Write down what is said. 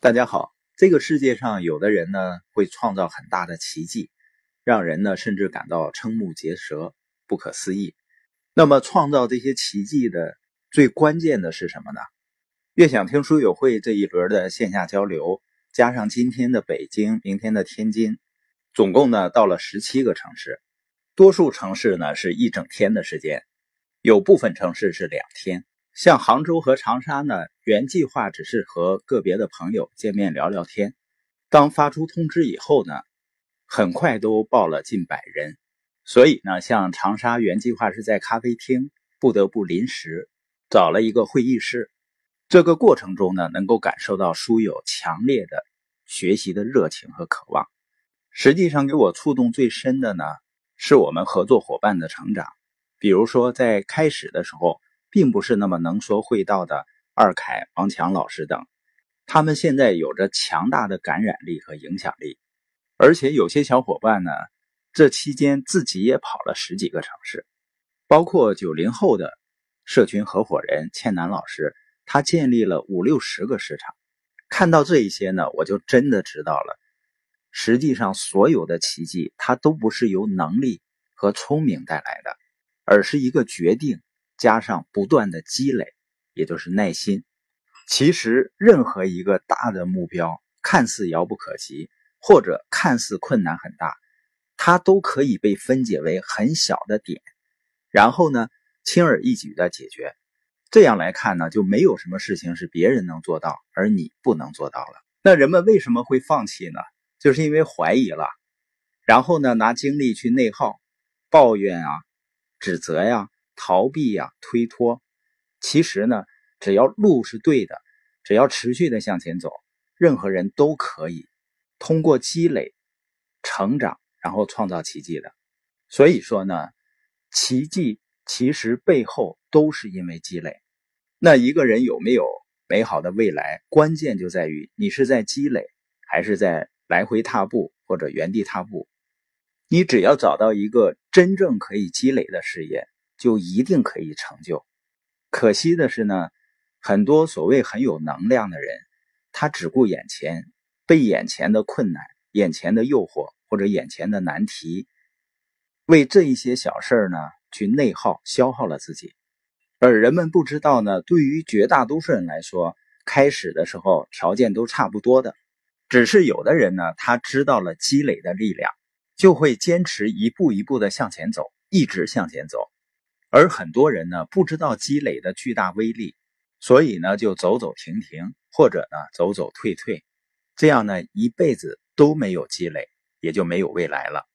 大家好，这个世界上有的人呢会创造很大的奇迹，让人呢甚至感到瞠目结舌、不可思议。那么创造这些奇迹的最关键的是什么呢？悦享听书友会这一轮的线下交流，加上今天的北京、明天的天津，总共呢到了十七个城市。多数城市呢是一整天的时间，有部分城市是两天。像杭州和长沙呢，原计划只是和个别的朋友见面聊聊天。当发出通知以后呢，很快都报了近百人。所以呢，像长沙原计划是在咖啡厅，不得不临时找了一个会议室。这个过程中呢，能够感受到书友强烈的学习的热情和渴望。实际上，给我触动最深的呢，是我们合作伙伴的成长。比如说，在开始的时候。并不是那么能说会道的二凯、王强老师等，他们现在有着强大的感染力和影响力，而且有些小伙伴呢，这期间自己也跑了十几个城市，包括九零后的社群合伙人倩楠老师，他建立了五六十个市场。看到这一些呢，我就真的知道了，实际上所有的奇迹，它都不是由能力和聪明带来的，而是一个决定。加上不断的积累，也就是耐心。其实，任何一个大的目标，看似遥不可及，或者看似困难很大，它都可以被分解为很小的点，然后呢，轻而易举的解决。这样来看呢，就没有什么事情是别人能做到，而你不能做到了。那人们为什么会放弃呢？就是因为怀疑了，然后呢，拿精力去内耗、抱怨啊、指责呀。逃避呀，推脱。其实呢，只要路是对的，只要持续的向前走，任何人都可以通过积累、成长，然后创造奇迹的。所以说呢，奇迹其实背后都是因为积累。那一个人有没有美好的未来，关键就在于你是在积累，还是在来回踏步或者原地踏步。你只要找到一个真正可以积累的事业。就一定可以成就。可惜的是呢，很多所谓很有能量的人，他只顾眼前，被眼前的困难、眼前的诱惑或者眼前的难题，为这一些小事儿呢去内耗、消耗了自己。而人们不知道呢，对于绝大多数人来说，开始的时候条件都差不多的，只是有的人呢，他知道了积累的力量，就会坚持一步一步的向前走，一直向前走。而很多人呢，不知道积累的巨大威力，所以呢，就走走停停，或者呢，走走退退，这样呢，一辈子都没有积累，也就没有未来了。